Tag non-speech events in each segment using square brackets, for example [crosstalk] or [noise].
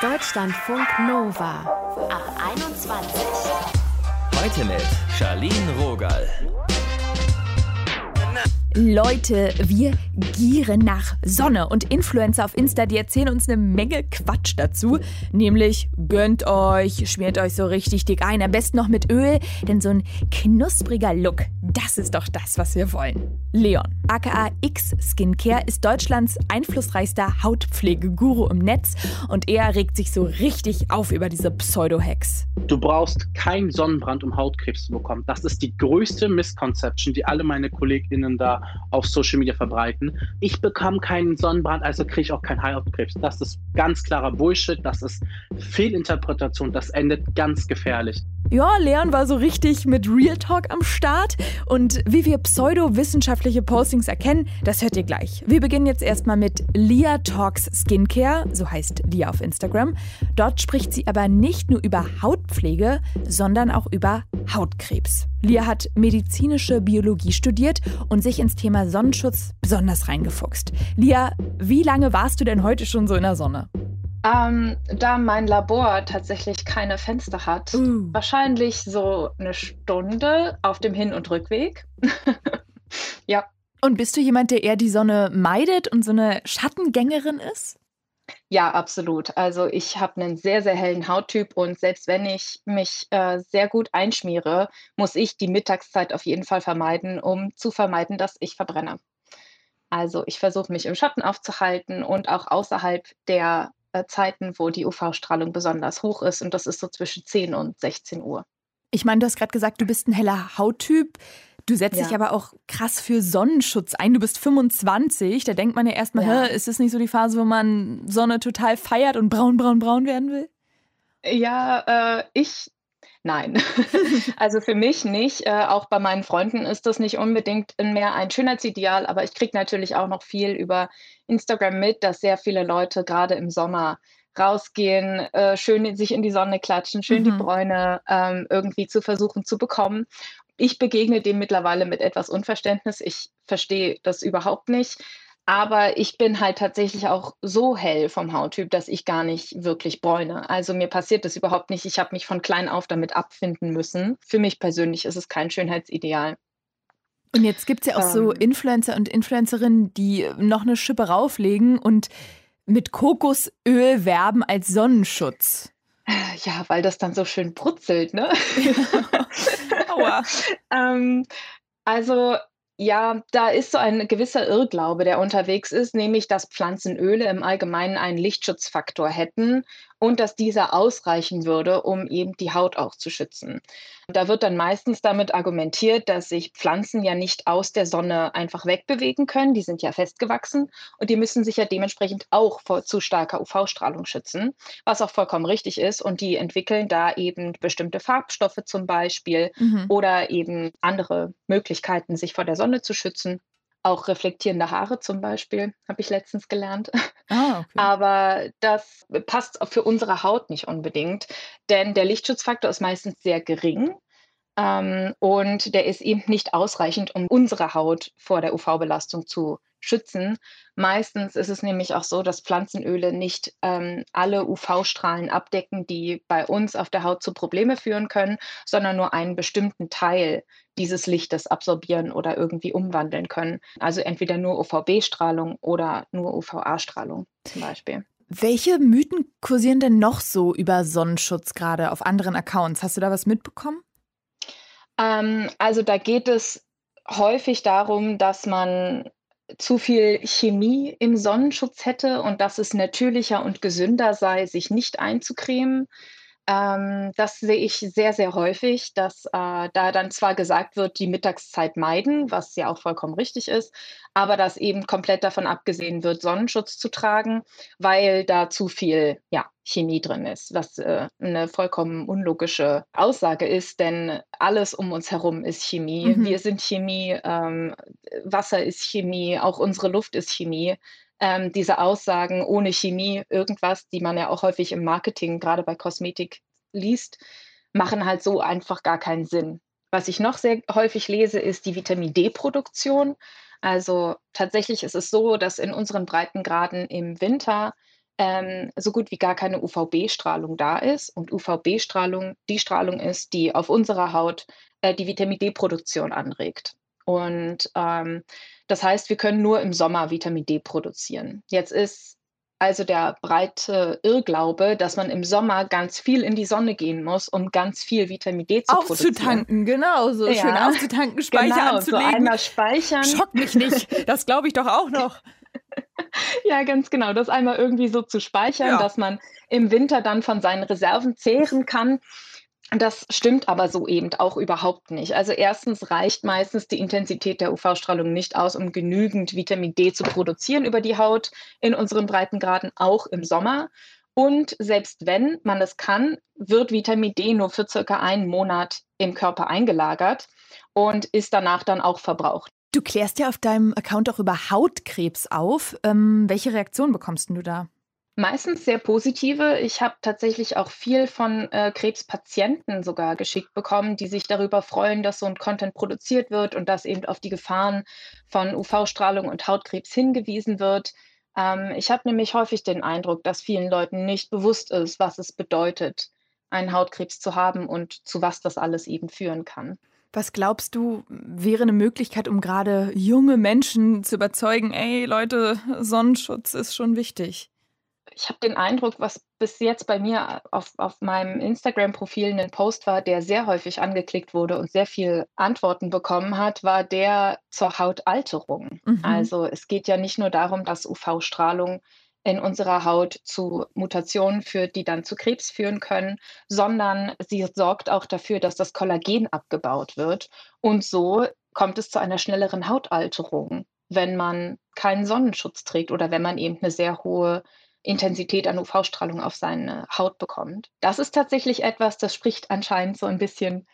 Deutschlandfunk Nova ab 21. Heute mit Charlene Rogal. Leute, wir gieren nach Sonne und Influencer auf Insta, die erzählen uns eine Menge Quatsch dazu. Nämlich gönnt euch, schmiert euch so richtig dick ein, am besten noch mit Öl, denn so ein knuspriger Look, das ist doch das, was wir wollen. Leon, aka X Skincare, ist Deutschlands einflussreichster Hautpflegeguru im Netz und er regt sich so richtig auf über diese Pseudo-Hacks. Du brauchst keinen Sonnenbrand, um Hautkrebs zu bekommen. Das ist die größte Misconception, die alle meine KollegInnen da auf Social Media verbreiten. Ich bekomme keinen Sonnenbrand, also kriege ich auch keinen Hautkrebs. Das ist ganz klarer Bullshit, das ist Fehlinterpretation, das endet ganz gefährlich. Ja, Leon war so richtig mit Real Talk am Start. Und wie wir pseudowissenschaftliche Postings erkennen, das hört ihr gleich. Wir beginnen jetzt erstmal mit Lia Talks Skincare, so heißt Lia auf Instagram. Dort spricht sie aber nicht nur über Hautpflege, sondern auch über Hautkrebs. Lia hat medizinische Biologie studiert und sich ins Thema Sonnenschutz besonders reingefuchst. Lia, wie lange warst du denn heute schon so in der Sonne? Ähm, da mein Labor tatsächlich keine Fenster hat, uh. wahrscheinlich so eine Stunde auf dem Hin- und Rückweg. [laughs] ja. Und bist du jemand, der eher die Sonne meidet und so eine Schattengängerin ist? Ja, absolut. Also ich habe einen sehr, sehr hellen Hauttyp und selbst wenn ich mich äh, sehr gut einschmiere, muss ich die Mittagszeit auf jeden Fall vermeiden, um zu vermeiden, dass ich verbrenne. Also ich versuche mich im Schatten aufzuhalten und auch außerhalb der äh, Zeiten, wo die UV-Strahlung besonders hoch ist. Und das ist so zwischen 10 und 16 Uhr. Ich meine, du hast gerade gesagt, du bist ein heller Hauttyp. Du setzt ja. dich aber auch krass für Sonnenschutz ein. Du bist 25. Da denkt man ja erstmal, ja. ist das nicht so die Phase, wo man Sonne total feiert und braun, braun, braun werden will? Ja, äh, ich Nein, [laughs] also für mich nicht. Äh, auch bei meinen Freunden ist das nicht unbedingt mehr ein Schönheitsideal, aber ich kriege natürlich auch noch viel über Instagram mit, dass sehr viele Leute gerade im Sommer rausgehen, äh, schön sich in die Sonne klatschen, schön mhm. die Bräune ähm, irgendwie zu versuchen zu bekommen. Ich begegne dem mittlerweile mit etwas Unverständnis. Ich verstehe das überhaupt nicht. Aber ich bin halt tatsächlich auch so hell vom Hauttyp, dass ich gar nicht wirklich bräune. Also mir passiert das überhaupt nicht. Ich habe mich von klein auf damit abfinden müssen. Für mich persönlich ist es kein Schönheitsideal. Und jetzt gibt es ja auch ähm, so Influencer und Influencerinnen, die noch eine Schippe rauflegen und mit Kokosöl werben als Sonnenschutz. Ja, weil das dann so schön brutzelt, ne? Aua. [laughs] ähm, also ja, da ist so ein gewisser Irrglaube, der unterwegs ist, nämlich dass Pflanzenöle im Allgemeinen einen Lichtschutzfaktor hätten und dass dieser ausreichen würde, um eben die Haut auch zu schützen. Da wird dann meistens damit argumentiert, dass sich Pflanzen ja nicht aus der Sonne einfach wegbewegen können, die sind ja festgewachsen und die müssen sich ja dementsprechend auch vor zu starker UV-Strahlung schützen, was auch vollkommen richtig ist und die entwickeln da eben bestimmte Farbstoffe zum Beispiel mhm. oder eben andere Möglichkeiten, sich vor der Sonne zu schützen. Auch reflektierende Haare zum Beispiel, habe ich letztens gelernt. Ah, okay. Aber das passt für unsere Haut nicht unbedingt, denn der Lichtschutzfaktor ist meistens sehr gering. Ähm, und der ist eben nicht ausreichend, um unsere Haut vor der UV-Belastung zu schützen. Meistens ist es nämlich auch so, dass Pflanzenöle nicht ähm, alle UV-Strahlen abdecken, die bei uns auf der Haut zu Probleme führen können, sondern nur einen bestimmten Teil dieses Lichtes absorbieren oder irgendwie umwandeln können. Also entweder nur UVB-Strahlung oder nur UVA-Strahlung zum Beispiel. Welche Mythen kursieren denn noch so über Sonnenschutz gerade auf anderen Accounts? Hast du da was mitbekommen? Ähm, also da geht es häufig darum, dass man zu viel Chemie im Sonnenschutz hätte und dass es natürlicher und gesünder sei, sich nicht einzucremen. Ähm, das sehe ich sehr, sehr häufig, dass äh, da dann zwar gesagt wird, die Mittagszeit meiden, was ja auch vollkommen richtig ist, aber dass eben komplett davon abgesehen wird, Sonnenschutz zu tragen, weil da zu viel ja, Chemie drin ist, was äh, eine vollkommen unlogische Aussage ist, denn alles um uns herum ist Chemie. Mhm. Wir sind Chemie, ähm, Wasser ist Chemie, auch unsere Luft ist Chemie ähm, diese Aussagen ohne Chemie, irgendwas, die man ja auch häufig im Marketing, gerade bei Kosmetik liest, machen halt so einfach gar keinen Sinn. Was ich noch sehr häufig lese, ist die Vitamin D-Produktion. Also tatsächlich ist es so, dass in unseren Breitengraden im Winter ähm, so gut wie gar keine UVB-Strahlung da ist. Und UVB-Strahlung die Strahlung ist, die auf unserer Haut äh, die Vitamin D-Produktion anregt. Und ähm, das heißt, wir können nur im Sommer Vitamin D produzieren. Jetzt ist also der breite Irrglaube, dass man im Sommer ganz viel in die Sonne gehen muss, um ganz viel Vitamin D zu aufzutanken, produzieren. Aufzutanken, genau, so ja. schön aufzutanken, [laughs] Speicher genau, anzulegen. So einmal speichern. Schock mich nicht, [laughs] das glaube ich doch auch noch. ja, ganz genau, das einmal irgendwie so zu speichern, ja. dass man im Winter dann von seinen Reserven zehren kann. Das stimmt aber so eben auch überhaupt nicht. Also erstens reicht meistens die Intensität der UV-Strahlung nicht aus, um genügend Vitamin D zu produzieren über die Haut in unseren Breitengraden, auch im Sommer. Und selbst wenn man es kann, wird Vitamin D nur für circa einen Monat im Körper eingelagert und ist danach dann auch verbraucht. Du klärst ja auf deinem Account auch über Hautkrebs auf. Ähm, welche Reaktion bekommst du da? Meistens sehr positive. Ich habe tatsächlich auch viel von äh, Krebspatienten sogar geschickt bekommen, die sich darüber freuen, dass so ein Content produziert wird und dass eben auf die Gefahren von UV-Strahlung und Hautkrebs hingewiesen wird. Ähm, ich habe nämlich häufig den Eindruck, dass vielen Leuten nicht bewusst ist, was es bedeutet, einen Hautkrebs zu haben und zu was das alles eben führen kann. Was glaubst du, wäre eine Möglichkeit, um gerade junge Menschen zu überzeugen, ey Leute, Sonnenschutz ist schon wichtig? Ich habe den Eindruck, was bis jetzt bei mir auf, auf meinem Instagram-Profil ein Post war, der sehr häufig angeklickt wurde und sehr viel Antworten bekommen hat, war der zur Hautalterung. Mhm. Also es geht ja nicht nur darum, dass UV-Strahlung in unserer Haut zu Mutationen führt, die dann zu Krebs führen können, sondern sie sorgt auch dafür, dass das Kollagen abgebaut wird. Und so kommt es zu einer schnelleren Hautalterung, wenn man keinen Sonnenschutz trägt oder wenn man eben eine sehr hohe Intensität an UV-Strahlung auf seine Haut bekommt. Das ist tatsächlich etwas, das spricht anscheinend so ein bisschen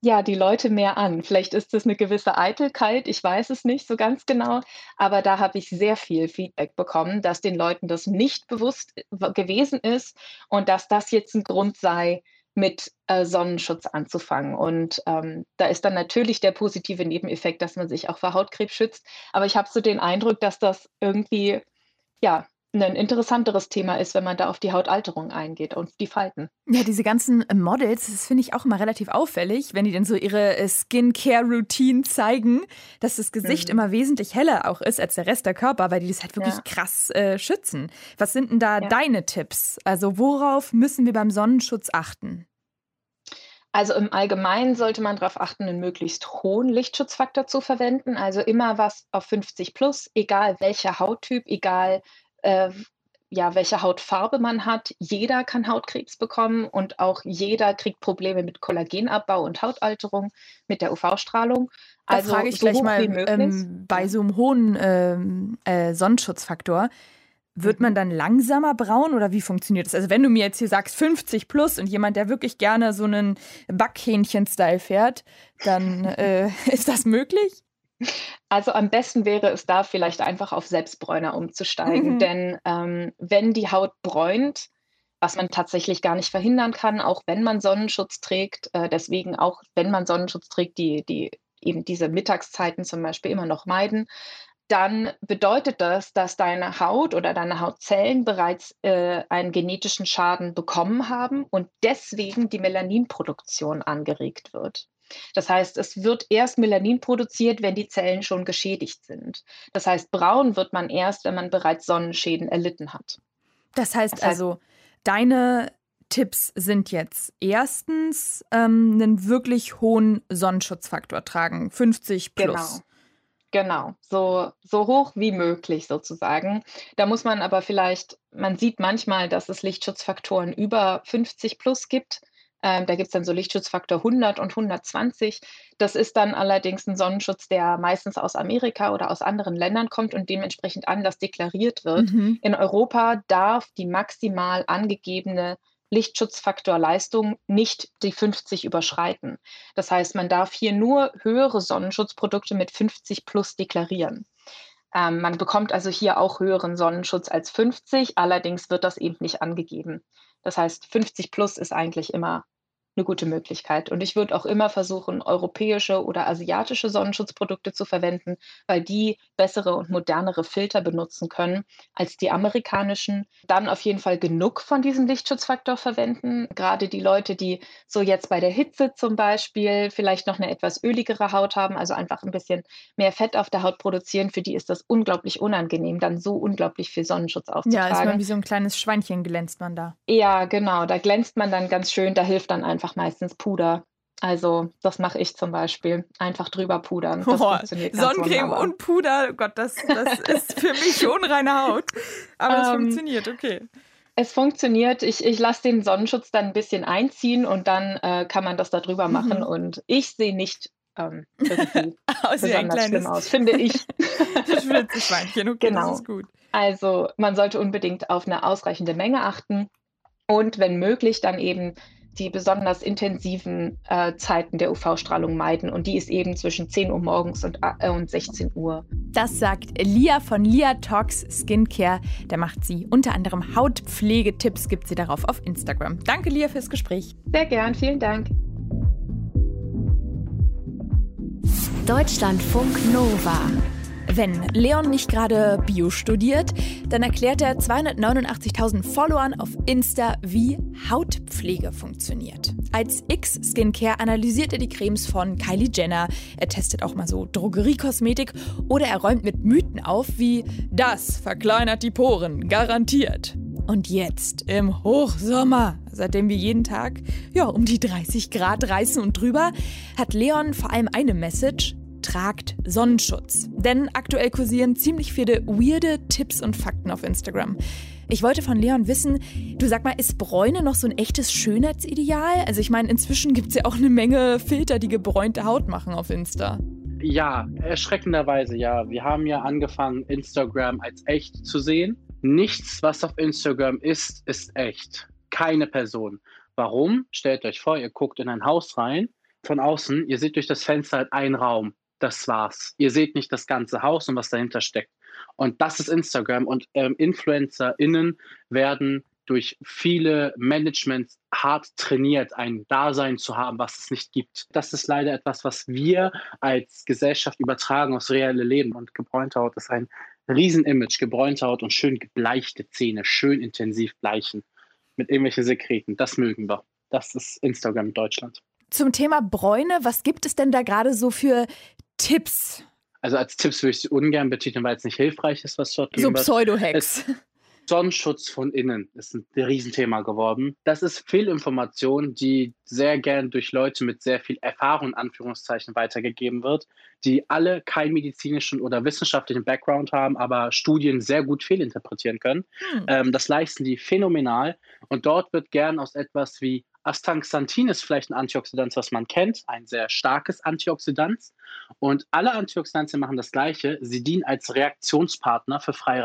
ja, die Leute mehr an. Vielleicht ist es eine gewisse Eitelkeit, ich weiß es nicht so ganz genau, aber da habe ich sehr viel Feedback bekommen, dass den Leuten das nicht bewusst äh, gewesen ist und dass das jetzt ein Grund sei, mit äh, Sonnenschutz anzufangen. Und ähm, da ist dann natürlich der positive Nebeneffekt, dass man sich auch vor Hautkrebs schützt. Aber ich habe so den Eindruck, dass das irgendwie ja ein interessanteres Thema ist, wenn man da auf die Hautalterung eingeht und die Falten. Ja, diese ganzen äh, Models, das finde ich auch immer relativ auffällig, wenn die dann so ihre äh, Skincare-Routine zeigen, dass das Gesicht mhm. immer wesentlich heller auch ist als der Rest der Körper, weil die das halt wirklich ja. krass äh, schützen. Was sind denn da ja. deine Tipps? Also worauf müssen wir beim Sonnenschutz achten? Also im Allgemeinen sollte man darauf achten, einen möglichst hohen Lichtschutzfaktor zu verwenden. Also immer was auf 50 plus, egal welcher Hauttyp, egal äh, ja, welche Hautfarbe man hat. Jeder kann Hautkrebs bekommen und auch jeder kriegt Probleme mit Kollagenabbau und Hautalterung mit der UV-Strahlung. Also frage ich so gleich mal, ähm, bei so einem hohen ähm, äh, Sonnenschutzfaktor, wird man mhm. dann langsamer braun oder wie funktioniert das? Also wenn du mir jetzt hier sagst 50 plus und jemand, der wirklich gerne so einen Backhähnchen-Style fährt, dann [laughs] äh, [laughs] ist das möglich? Also am besten wäre es da vielleicht einfach auf Selbstbräuner umzusteigen, mhm. denn ähm, wenn die Haut bräunt, was man tatsächlich gar nicht verhindern kann, auch wenn man Sonnenschutz trägt, äh, deswegen auch wenn man Sonnenschutz trägt, die, die eben diese Mittagszeiten zum Beispiel immer noch meiden, dann bedeutet das, dass deine Haut oder deine Hautzellen bereits äh, einen genetischen Schaden bekommen haben und deswegen die Melaninproduktion angeregt wird. Das heißt, es wird erst Melanin produziert, wenn die Zellen schon geschädigt sind. Das heißt, braun wird man erst, wenn man bereits Sonnenschäden erlitten hat. Das heißt, das heißt also, deine Tipps sind jetzt erstens ähm, einen wirklich hohen Sonnenschutzfaktor tragen, 50 plus. Genau. Genau, so, so hoch wie möglich sozusagen. Da muss man aber vielleicht, man sieht manchmal, dass es Lichtschutzfaktoren über 50 plus gibt. Ähm, da gibt es dann so Lichtschutzfaktor 100 und 120. Das ist dann allerdings ein Sonnenschutz, der meistens aus Amerika oder aus anderen Ländern kommt und dementsprechend anders deklariert wird. Mhm. In Europa darf die maximal angegebene Lichtschutzfaktorleistung nicht die 50 überschreiten. Das heißt, man darf hier nur höhere Sonnenschutzprodukte mit 50 plus deklarieren. Ähm, man bekommt also hier auch höheren Sonnenschutz als 50, allerdings wird das eben nicht angegeben. Das heißt, 50 plus ist eigentlich immer eine gute Möglichkeit. Und ich würde auch immer versuchen, europäische oder asiatische Sonnenschutzprodukte zu verwenden, weil die bessere und modernere Filter benutzen können als die amerikanischen. Dann auf jeden Fall genug von diesem Lichtschutzfaktor verwenden. Gerade die Leute, die so jetzt bei der Hitze zum Beispiel vielleicht noch eine etwas öligere Haut haben, also einfach ein bisschen mehr Fett auf der Haut produzieren, für die ist das unglaublich unangenehm, dann so unglaublich viel Sonnenschutz aufzutragen. Ja, ist man wie so ein kleines Schweinchen glänzt man da. Ja, genau, da glänzt man dann ganz schön, da hilft dann einfach meistens Puder. Also, das mache ich zum Beispiel. Einfach drüber pudern. Das oh, Sonnencreme wunderbar. und Puder, Gott, das, das ist für mich [laughs] unreine Haut. Aber es ähm, funktioniert, okay. Es funktioniert. Ich, ich lasse den Sonnenschutz dann ein bisschen einziehen und dann äh, kann man das da drüber mhm. machen. Und ich sehe nicht ähm, irgendwie [laughs] aus besonders schlimm aus, finde ich. [laughs] das Schwitzschweinchen, okay, genau. das ist gut. Also man sollte unbedingt auf eine ausreichende Menge achten und wenn möglich dann eben die besonders intensiven äh, Zeiten der UV-Strahlung meiden. Und die ist eben zwischen 10 Uhr morgens und, äh, und 16 Uhr. Das sagt Lia von Lia Talks Skincare. Da macht sie unter anderem Hautpflegetipps, gibt sie darauf auf Instagram. Danke, Lia, fürs Gespräch. Sehr gern, vielen Dank. Deutschlandfunk Nova. Wenn Leon nicht gerade Bio studiert, dann erklärt er 289.000 Followern auf Insta, wie Hautpflege funktioniert. Als X-Skincare analysiert er die Cremes von Kylie Jenner, er testet auch mal so Drogeriekosmetik oder er räumt mit Mythen auf wie das verkleinert die Poren, garantiert. Und jetzt im Hochsommer, seitdem wir jeden Tag ja, um die 30 Grad reißen und drüber, hat Leon vor allem eine Message, tragt Sonnenschutz. Denn aktuell kursieren ziemlich viele weirde Tipps und Fakten auf Instagram. Ich wollte von Leon wissen, du sag mal, ist Bräune noch so ein echtes Schönheitsideal? Also ich meine, inzwischen gibt es ja auch eine Menge Filter, die gebräunte Haut machen auf Insta. Ja, erschreckenderweise ja. Wir haben ja angefangen, Instagram als echt zu sehen. Nichts, was auf Instagram ist, ist echt. Keine Person. Warum? Stellt euch vor, ihr guckt in ein Haus rein, von außen, ihr seht durch das Fenster halt einen Raum das war's. Ihr seht nicht das ganze Haus und was dahinter steckt. Und das ist Instagram. Und ähm, InfluencerInnen werden durch viele Managements hart trainiert, ein Dasein zu haben, was es nicht gibt. Das ist leider etwas, was wir als Gesellschaft übertragen aufs reelle Leben. Und gebräunte Haut ist ein Riesenimage. Gebräunte Haut und schön gebleichte Zähne, schön intensiv bleichen mit irgendwelchen Sekreten. Das mögen wir. Das ist Instagram in Deutschland. Zum Thema Bräune, was gibt es denn da gerade so für Tipps? Also als Tipps würde ich sie ungern betiteln, weil es nicht hilfreich ist, was dort So Pseudo-Hacks. Sonnenschutz von innen ist ein Riesenthema geworden. Das ist Fehlinformation, die sehr gern durch Leute mit sehr viel Erfahrung in Anführungszeichen weitergegeben wird, die alle keinen medizinischen oder wissenschaftlichen Background haben, aber Studien sehr gut fehlinterpretieren können. Hm. Ähm, das leisten die phänomenal. Und dort wird gern aus etwas wie Astaxanthin ist vielleicht ein Antioxidant, was man kennt, ein sehr starkes Antioxidant. Und alle Antioxidantien machen das Gleiche. Sie dienen als Reaktionspartner für freie.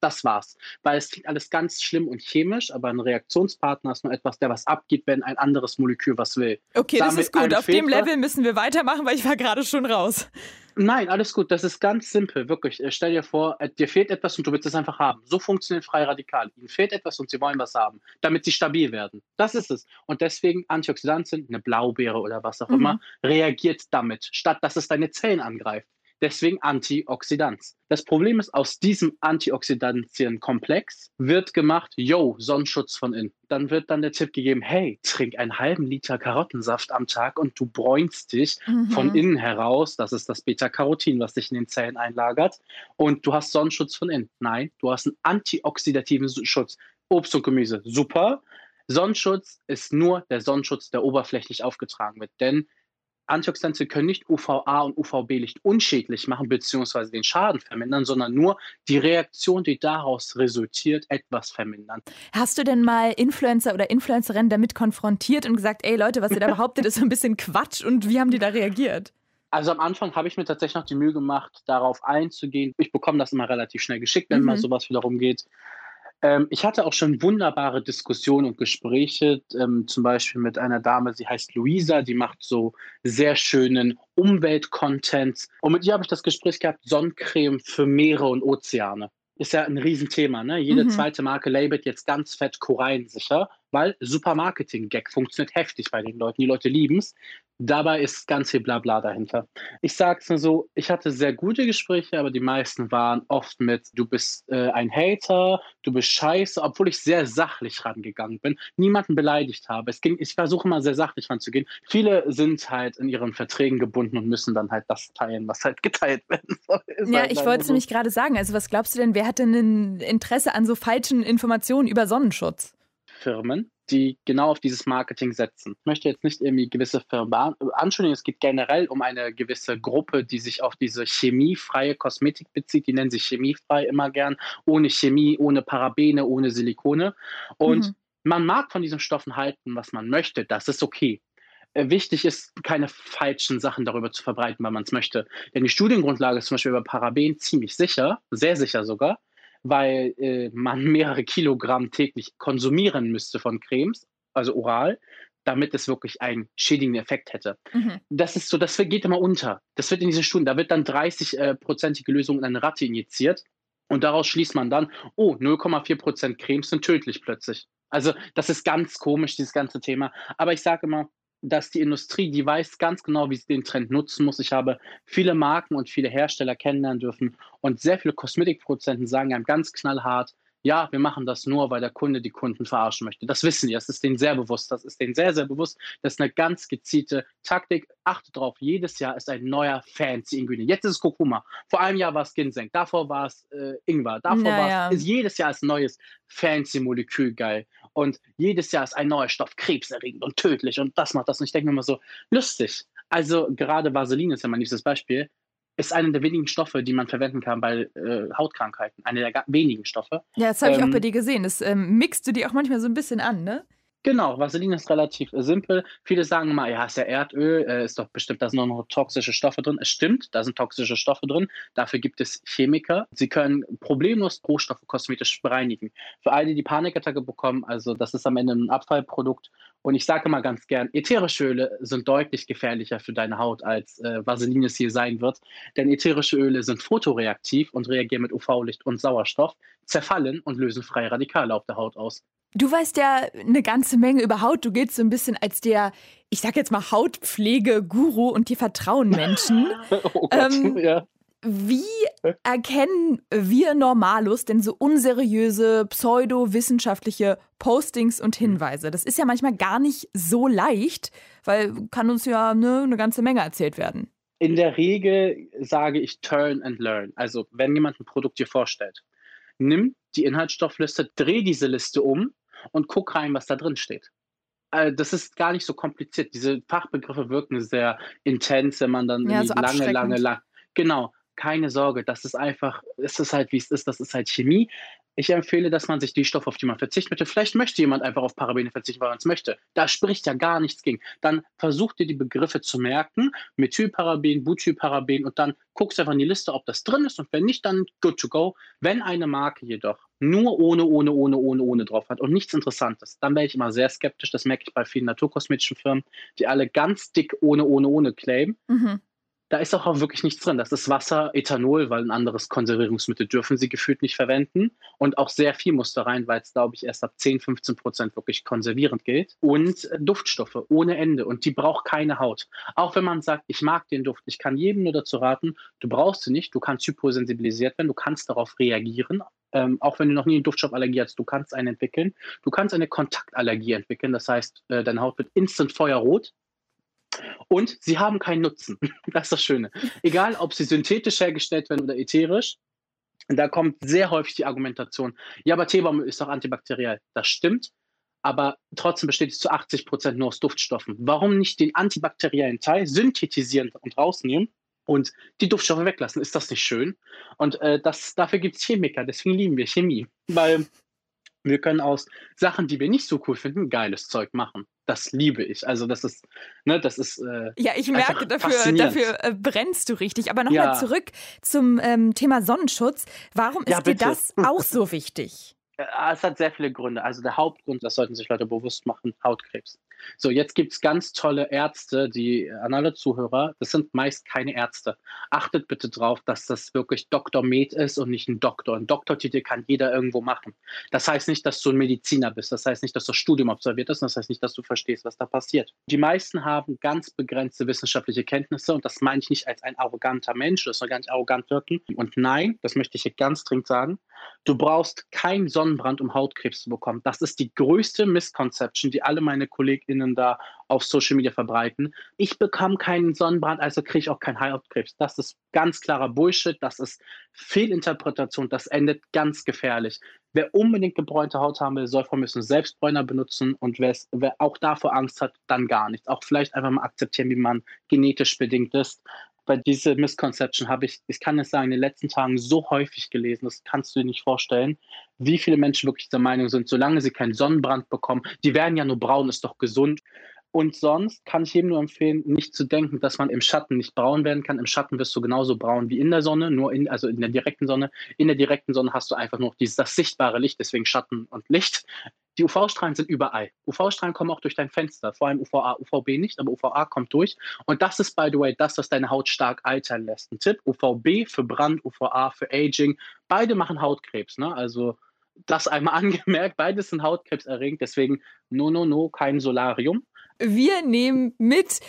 Das war's. Weil es klingt alles ganz schlimm und chemisch, aber ein Reaktionspartner ist nur etwas, der was abgibt, wenn ein anderes Molekül was will. Okay, Damit das ist gut. Auf dem Level müssen wir weitermachen, weil ich war gerade schon raus. Nein, alles gut. Das ist ganz simpel, wirklich. Äh, stell dir vor, äh, dir fehlt etwas und du willst es einfach haben. So funktionieren freie Radikale. Ihnen fehlt etwas und sie wollen was haben, damit sie stabil werden. Das ist es. Und deswegen Antioxidantien, eine Blaubeere oder was auch mhm. immer, reagiert damit, statt dass es deine Zellen angreift. Deswegen Antioxidants. Das Problem ist, aus diesem Antioxidantienkomplex wird gemacht, yo, Sonnenschutz von innen. Dann wird dann der Tipp gegeben, hey, trink einen halben Liter Karottensaft am Tag und du bräunst dich mhm. von innen heraus. Das ist das Beta-Carotin, was sich in den Zellen einlagert. Und du hast Sonnenschutz von innen. Nein, du hast einen antioxidativen Schutz. Obst und Gemüse, super. Sonnenschutz ist nur der Sonnenschutz, der oberflächlich aufgetragen wird. Denn Antioxidantien können nicht UVA und UVB-Licht unschädlich machen bzw. den Schaden vermindern, sondern nur die Reaktion, die daraus resultiert, etwas vermindern. Hast du denn mal Influencer oder Influencerinnen damit konfrontiert und gesagt, ey Leute, was ihr da behauptet, ist so ein bisschen Quatsch und wie haben die da reagiert? Also am Anfang habe ich mir tatsächlich noch die Mühe gemacht, darauf einzugehen. Ich bekomme das immer relativ schnell geschickt, wenn mhm. mal sowas wiederum geht. Ähm, ich hatte auch schon wunderbare Diskussionen und Gespräche, ähm, zum Beispiel mit einer Dame, sie heißt Luisa, die macht so sehr schönen Umwelt-Content. Und mit ihr habe ich das Gespräch gehabt, Sonnencreme für Meere und Ozeane. Ist ja ein Riesenthema. Ne? Jede mhm. zweite Marke labelt jetzt ganz fett Korallensicher. Weil Supermarketing-Gag funktioniert heftig bei den Leuten. Die Leute lieben es. Dabei ist ganz viel Blabla dahinter. Ich sage es nur so, ich hatte sehr gute Gespräche, aber die meisten waren oft mit, du bist äh, ein Hater, du bist scheiße, obwohl ich sehr sachlich rangegangen bin, niemanden beleidigt habe. Es ging, ich versuche immer sehr sachlich ranzugehen. Viele sind halt in ihren Verträgen gebunden und müssen dann halt das teilen, was halt geteilt [laughs] werden soll. ja, halt ich wollte es nämlich gerade sagen. Also was glaubst du denn, wer hat denn ein Interesse an so falschen Informationen über Sonnenschutz? Firmen, die genau auf dieses Marketing setzen. Ich möchte jetzt nicht irgendwie gewisse Firmen anschuldigen, es geht generell um eine gewisse Gruppe, die sich auf diese chemiefreie Kosmetik bezieht. Die nennen sich chemiefrei immer gern, ohne Chemie, ohne Parabene, ohne Silikone. Und mhm. man mag von diesen Stoffen halten, was man möchte, das ist okay. Äh, wichtig ist, keine falschen Sachen darüber zu verbreiten, weil man es möchte. Denn die Studiengrundlage ist zum Beispiel über Paraben ziemlich sicher, sehr sicher sogar weil äh, man [laughs] mehrere Kilogramm täglich konsumieren müsste von Cremes, also oral, damit es wirklich einen schädigenden Effekt hätte. Mhm. Das ist so, das geht immer unter. Das wird in diese Studien, da wird dann 30-prozentige äh, Lösung in eine Ratte injiziert und daraus schließt man dann, oh, 0,4 Prozent Cremes sind tödlich plötzlich. Also das ist ganz komisch, dieses ganze Thema. Aber ich sage immer, dass die Industrie, die weiß ganz genau, wie sie den Trend nutzen muss. Ich habe viele Marken und viele Hersteller kennenlernen dürfen und sehr viele Kosmetikproduzenten sagen einem ganz knallhart, ja, wir machen das nur, weil der Kunde die Kunden verarschen möchte. Das wissen die, das ist denen sehr bewusst. Das ist denen sehr, sehr bewusst. Das ist eine ganz gezielte Taktik. Achte drauf, jedes Jahr ist ein neuer fancy Ingredient. Jetzt ist es Kurkuma. Vor einem Jahr war es Ginseng. Davor war es äh, Ingwer. Davor naja. war es, jedes Jahr ist ein neues fancy Molekül geil. Und jedes Jahr ist ein neuer Stoff krebserregend und tödlich und das macht das. Und ich denke mir immer so, lustig. Also gerade Vaseline ist ja mein liebstes Beispiel ist einer der wenigen Stoffe, die man verwenden kann bei äh, Hautkrankheiten. Eine der wenigen Stoffe. Ja, das habe ich auch bei ähm, dir gesehen. Das ähm, mixt du dir auch manchmal so ein bisschen an, ne? Genau, Vaseline ist relativ äh, simpel. Viele sagen immer, ja, ist ja Erdöl, äh, ist doch bestimmt, da sind noch toxische Stoffe drin. Es stimmt, da sind toxische Stoffe drin. Dafür gibt es Chemiker. Sie können problemlos Rohstoffe kosmetisch bereinigen. Für alle, die Panikattacke bekommen, also das ist am Ende ein Abfallprodukt. Und ich sage immer ganz gern, ätherische Öle sind deutlich gefährlicher für deine Haut, als äh, Vaseline es hier sein wird. Denn ätherische Öle sind photoreaktiv und reagieren mit UV-Licht und Sauerstoff, zerfallen und lösen freie Radikale auf der Haut aus. Du weißt ja eine ganze Menge über Haut. Du giltst so ein bisschen als der, ich sag jetzt mal, Hautpflege-Guru und dir vertrauen Menschen. [laughs] oh Gott, ähm, ja. Wie erkennen wir Normalus denn so unseriöse, pseudowissenschaftliche Postings und Hinweise? Das ist ja manchmal gar nicht so leicht, weil kann uns ja ne, eine ganze Menge erzählt werden. In der Regel sage ich turn and learn. Also wenn jemand ein Produkt dir vorstellt, nimm die Inhaltsstoffliste, dreh diese Liste um und guck rein, was da drin steht. Äh, das ist gar nicht so kompliziert. Diese Fachbegriffe wirken sehr intens, wenn man dann ja, so lange, lange, lange. Genau, keine Sorge, das ist einfach, es ist halt wie es ist, das ist halt Chemie. Ich empfehle, dass man sich die Stoffe, auf die man verzichten möchte, vielleicht möchte jemand einfach auf Parabene verzichten, weil man es möchte. Da spricht ja gar nichts gegen. Dann versuch dir die Begriffe zu merken, Methylparaben, Butylparaben und dann guckst einfach in die Liste, ob das drin ist und wenn nicht, dann good to go. Wenn eine Marke jedoch nur ohne, ohne, ohne, ohne, ohne drauf hat und nichts Interessantes, dann wäre ich immer sehr skeptisch. Das merke ich bei vielen naturkosmetischen Firmen, die alle ganz dick ohne, ohne, ohne claimen. Mhm da ist auch wirklich nichts drin. Das ist Wasser, Ethanol, weil ein anderes Konservierungsmittel dürfen sie gefühlt nicht verwenden. Und auch sehr viel muss da rein, weil es, glaube ich, erst ab 10, 15 Prozent wirklich konservierend gilt. Und äh, Duftstoffe ohne Ende. Und die braucht keine Haut. Auch wenn man sagt, ich mag den Duft, ich kann jedem nur dazu raten, du brauchst sie nicht, du kannst hyposensibilisiert werden, du kannst darauf reagieren. Ähm, auch wenn du noch nie eine Duftstoffallergie hast, du kannst eine entwickeln. Du kannst eine Kontaktallergie entwickeln. Das heißt, äh, deine Haut wird instant feuerrot und sie haben keinen Nutzen. [laughs] Das ist das Schöne. Egal, ob sie synthetisch hergestellt werden oder ätherisch, da kommt sehr häufig die Argumentation, ja, aber Teebaumöl ist doch antibakteriell. Das stimmt, aber trotzdem besteht es zu 80 Prozent nur aus Duftstoffen. Warum nicht den antibakteriellen Teil synthetisieren und rausnehmen und die Duftstoffe weglassen? Ist das nicht schön? Und äh, das, dafür gibt es Chemiker, deswegen lieben wir Chemie, weil wir können aus Sachen, die wir nicht so cool finden, geiles Zeug machen. Das liebe ich. Also das ist, ne, das ist. Äh, ja, ich merke, dafür, dafür äh, brennst du richtig. Aber nochmal ja. zurück zum ähm, Thema Sonnenschutz. Warum ist ja, dir das auch so wichtig? [laughs] Es hat sehr viele Gründe. Also der Hauptgrund, das sollten sich Leute bewusst machen, Hautkrebs. So, jetzt gibt es ganz tolle Ärzte, die an alle Zuhörer, das sind meist keine Ärzte. Achtet bitte darauf, dass das wirklich Dr. Med ist und nicht ein Doktor. Ein Doktortitel kann jeder irgendwo machen. Das heißt nicht, dass du ein Mediziner bist. Das heißt nicht, dass das Studium absolviert hast. Das heißt nicht, dass du verstehst, was da passiert. Die meisten haben ganz begrenzte wissenschaftliche Kenntnisse und das meine ich nicht als ein arroganter Mensch. Das soll gar nicht arrogant wirken. Und nein, das möchte ich hier ganz dringend sagen. Du brauchst keinen Sonnenbrand, um Hautkrebs zu bekommen. Das ist die größte Misconception, die alle meine KollegInnen da auf Social Media verbreiten. Ich bekomme keinen Sonnenbrand, also kriege ich auch keinen Hautkrebs. Das ist ganz klarer Bullshit. Das ist Fehlinterpretation. Das endet ganz gefährlich. Wer unbedingt gebräunte Haut haben will, soll von mir selbst Bräuner benutzen und wer auch davor Angst hat, dann gar nichts. Auch vielleicht einfach mal akzeptieren, wie man genetisch bedingt ist weil diese Misconception habe ich, ich kann es sagen, in den letzten Tagen so häufig gelesen, das kannst du dir nicht vorstellen, wie viele Menschen wirklich der Meinung sind, solange sie keinen Sonnenbrand bekommen, die werden ja nur braun, ist doch gesund. Und sonst kann ich jedem nur empfehlen, nicht zu denken, dass man im Schatten nicht braun werden kann. Im Schatten wirst du genauso braun wie in der Sonne, nur in, also in der direkten Sonne. In der direkten Sonne hast du einfach nur dieses, das sichtbare Licht, deswegen Schatten und Licht. Die UV-Strahlen sind überall. UV-Strahlen kommen auch durch dein Fenster, vor allem UVA, UVB nicht, aber UVA kommt durch. Und das ist, by the way, das, was deine Haut stark altern lässt. Ein Tipp, UVB für Brand, UVA für Aging. Beide machen Hautkrebs. Ne? Also das einmal [laughs] angemerkt, beides sind Hautkrebserregend, deswegen no, no, no, kein Solarium. Wir nehmen mit,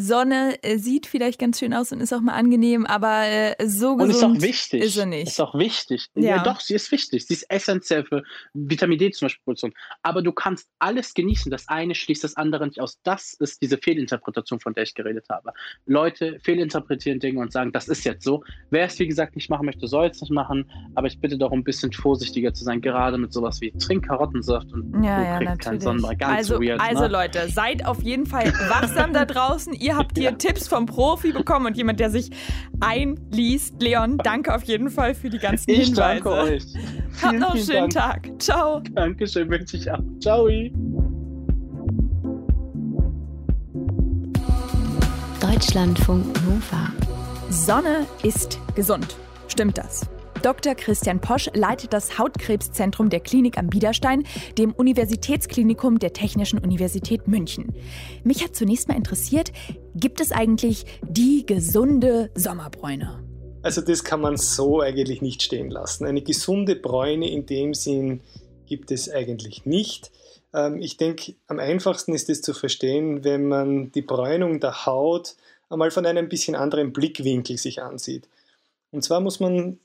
Sonne äh, sieht vielleicht ganz schön aus und ist auch mal angenehm, aber äh, so gesund ist, auch wichtig. ist sie nicht. Ist auch wichtig. Ja. ja. doch, sie ist wichtig. Sie ist essentiell für Vitamin D zum Beispiel Produktion. Aber du kannst alles genießen. Das eine schließt das andere nicht aus. Das ist diese Fehlinterpretation, von der ich geredet habe. Leute fehlinterpretieren Dinge und sagen, das ist jetzt so. Wer es, wie gesagt, nicht machen möchte, soll es nicht machen. Aber ich bitte darum, ein bisschen vorsichtiger zu sein, gerade mit sowas wie Trink Karottensaft und ja, ja, kriegst keinen Sonnenbrand. Ganz also, weird. Also ne? Leute, seid auf jeden Fall wachsam da draußen. Ihr [laughs] habt hier ja. Tipps vom Profi bekommen und jemand, der sich einliest. Leon, danke auf jeden Fall für die ganzen ich Hinweise. Ich danke euch. Habt noch einen schönen Dank. Tag. Ciao. Dankeschön, wünsche ich auch. Ciao. Deutschlandfunk Nova. Sonne ist gesund. Stimmt das? Dr. Christian Posch leitet das Hautkrebszentrum der Klinik am Biederstein, dem Universitätsklinikum der Technischen Universität München. Mich hat zunächst mal interessiert, gibt es eigentlich die gesunde Sommerbräune? Also das kann man so eigentlich nicht stehen lassen. Eine gesunde Bräune in dem Sinn gibt es eigentlich nicht. Ähm, ich denke, am einfachsten ist es zu verstehen, wenn man die Bräunung der Haut einmal von einem bisschen anderen Blickwinkel sich ansieht. Und zwar muss man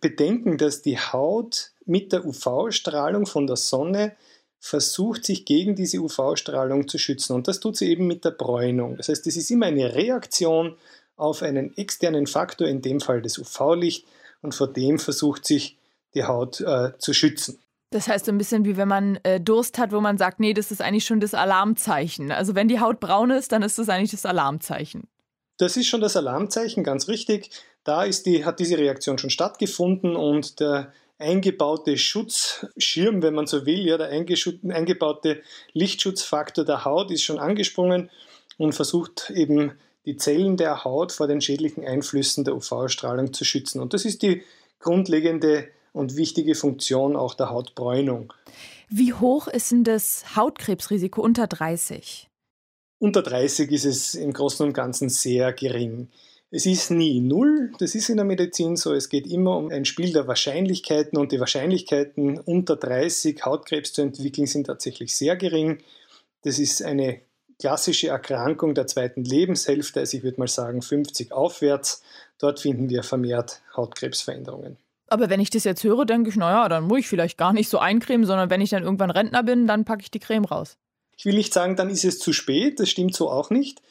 bedenken, dass die Haut mit der UV-Strahlung von der Sonne versucht, sich gegen diese UV-Strahlung zu schützen. Und das tut sie eben mit der Bräunung. Das heißt, es ist immer eine Reaktion auf einen externen Faktor, in dem Fall das UV-Licht, und vor dem versucht sich die Haut äh, zu schützen. Das heißt so ein bisschen wie wenn man äh, Durst hat, wo man sagt, nee, das ist eigentlich schon das Alarmzeichen. Also wenn die Haut braun ist, dann ist das eigentlich das Alarmzeichen. Das ist schon das Alarmzeichen, ganz richtig. Da ist die, hat diese Reaktion schon stattgefunden und der eingebaute Schutzschirm, wenn man so will, ja, der eingebaute Lichtschutzfaktor der Haut ist schon angesprungen und versucht eben die Zellen der Haut vor den schädlichen Einflüssen der UV-Strahlung zu schützen. Und das ist die grundlegende und wichtige Funktion auch der Hautbräunung. Wie hoch ist denn das Hautkrebsrisiko unter 30? Unter 30 ist es im Großen und Ganzen sehr gering. Es ist nie null, das ist in der Medizin so. Es geht immer um ein Spiel der Wahrscheinlichkeiten und die Wahrscheinlichkeiten unter 30 Hautkrebs zu entwickeln sind tatsächlich sehr gering. Das ist eine klassische Erkrankung der zweiten Lebenshälfte, also ich würde mal sagen 50 aufwärts. Dort finden wir vermehrt Hautkrebsveränderungen. Aber wenn ich das jetzt höre, denke ich, naja, dann muss ich vielleicht gar nicht so eincremen, sondern wenn ich dann irgendwann Rentner bin, dann packe ich die Creme raus. Ich will nicht sagen, dann ist es zu spät, das stimmt so auch nicht.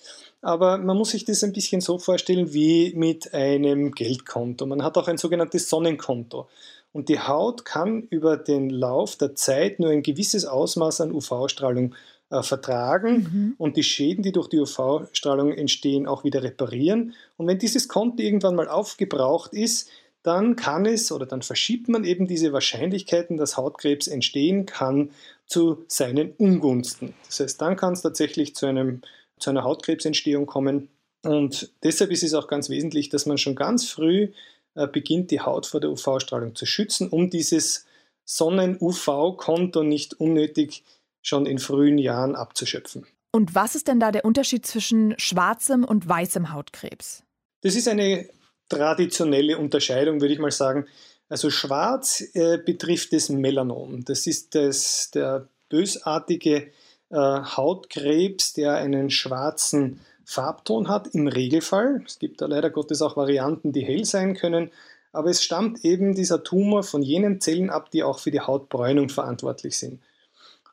Aber man muss sich das ein bisschen so vorstellen wie mit einem Geldkonto. Man hat auch ein sogenanntes Sonnenkonto. Und die Haut kann über den Lauf der Zeit nur ein gewisses Ausmaß an UV-Strahlung äh, vertragen mhm. und die Schäden, die durch die UV-Strahlung entstehen, auch wieder reparieren. Und wenn dieses Konto irgendwann mal aufgebraucht ist, dann kann es oder dann verschiebt man eben diese Wahrscheinlichkeiten, dass Hautkrebs entstehen kann, zu seinen Ungunsten. Das heißt, dann kann es tatsächlich zu, einem, zu einer Hautkrebsentstehung kommen. Und deshalb ist es auch ganz wesentlich, dass man schon ganz früh äh, beginnt, die Haut vor der UV-Strahlung zu schützen, um dieses Sonnen-UV-Konto nicht unnötig schon in frühen Jahren abzuschöpfen. Und was ist denn da der Unterschied zwischen schwarzem und weißem Hautkrebs? Das ist eine traditionelle Unterscheidung, würde ich mal sagen. Also schwarz äh, betrifft das Melanom. Das ist das, der bösartige äh, Hautkrebs, der einen schwarzen Farbton hat, im Regelfall. Es gibt da leider Gottes auch Varianten, die hell sein können. Aber es stammt eben dieser Tumor von jenen Zellen ab, die auch für die Hautbräunung verantwortlich sind.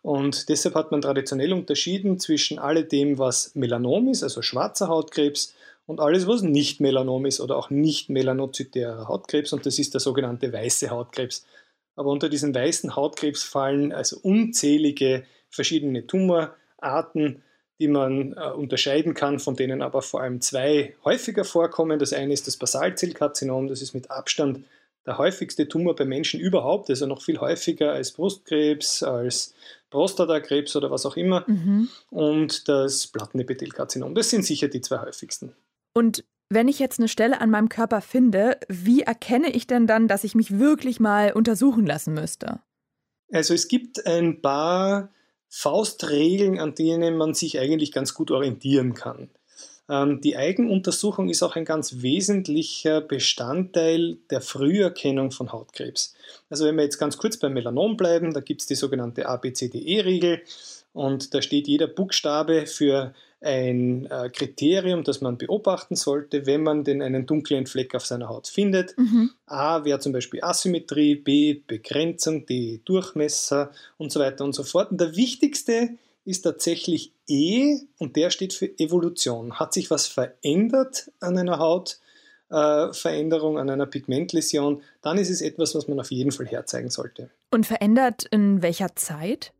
Und deshalb hat man traditionell unterschieden zwischen alledem, was Melanom ist, also schwarzer Hautkrebs, und alles, was nicht Melanom ist oder auch nicht melanozytärer Hautkrebs, und das ist der sogenannte weiße Hautkrebs. Aber unter diesen weißen Hautkrebs fallen also unzählige verschiedene Tumorarten, die man äh, unterscheiden kann, von denen aber vor allem zwei häufiger vorkommen. Das eine ist das Basalzellkarzinom, das ist mit Abstand der häufigste Tumor bei Menschen überhaupt, also noch viel häufiger als Brustkrebs, als Prostatakrebs oder was auch immer. Mhm. Und das Plattenepithelkarzinom, das sind sicher die zwei häufigsten. Und wenn ich jetzt eine Stelle an meinem Körper finde, wie erkenne ich denn dann, dass ich mich wirklich mal untersuchen lassen müsste? Also es gibt ein paar Faustregeln, an denen man sich eigentlich ganz gut orientieren kann. Ähm, die Eigenuntersuchung ist auch ein ganz wesentlicher Bestandteil der Früherkennung von Hautkrebs. Also wenn wir jetzt ganz kurz beim Melanom bleiben, da gibt es die sogenannte ABCDE-Regel und da steht jeder Buchstabe für ein äh, Kriterium, das man beobachten sollte, wenn man denn einen dunklen Fleck auf seiner Haut findet. Mhm. A wäre zum Beispiel Asymmetrie, B Begrenzung, D Durchmesser und so weiter und so fort. Und der wichtigste ist tatsächlich E und der steht für Evolution. Hat sich was verändert an einer Hautveränderung, äh, an einer Pigmentläsion, dann ist es etwas, was man auf jeden Fall herzeigen sollte. Und verändert in welcher Zeit?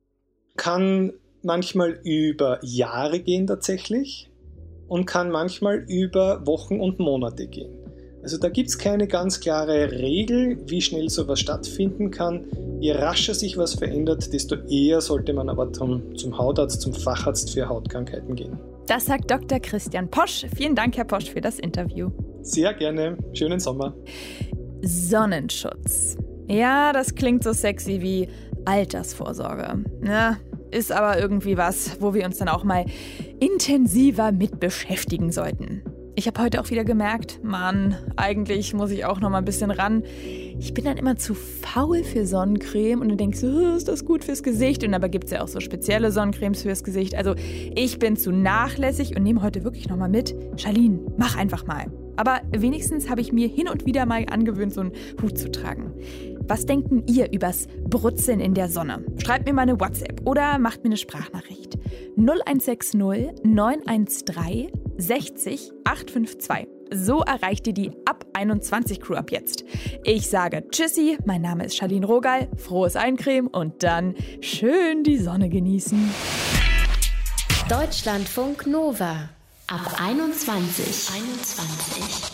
Kann manchmal über Jahre gehen tatsächlich und kann manchmal über Wochen und Monate gehen. Also da gibt es keine ganz klare Regel, wie schnell sowas stattfinden kann. Je rascher sich was verändert, desto eher sollte man aber zum, zum Hautarzt, zum Facharzt für Hautkrankheiten gehen. Das sagt Dr. Christian Posch. Vielen Dank, Herr Posch, für das Interview. Sehr gerne. Schönen Sommer. Sonnenschutz. Ja, das klingt so sexy wie Altersvorsorge. Ja, ist aber irgendwie was, wo wir uns dann auch mal intensiver mit beschäftigen sollten. Ich habe heute auch wieder gemerkt, Mann, eigentlich muss ich auch noch mal ein bisschen ran. Ich bin dann immer zu faul für Sonnencreme und dann denkst du, ist das gut fürs Gesicht? Und dabei gibt es ja auch so spezielle Sonnencremes fürs Gesicht. Also ich bin zu nachlässig und nehme heute wirklich noch mal mit. Charlene, mach einfach mal. Aber wenigstens habe ich mir hin und wieder mal angewöhnt, so einen Hut zu tragen. Was denken ihr übers Brutzeln in der Sonne? Schreibt mir mal eine WhatsApp oder macht mir eine Sprachnachricht. 0160 913 60 852. So erreicht ihr die Ab 21 Crew ab jetzt. Ich sage Tschüssi, mein Name ist Charlene Rogal, frohes Eincremen und dann schön die Sonne genießen. Deutschlandfunk Nova ab 21. 21.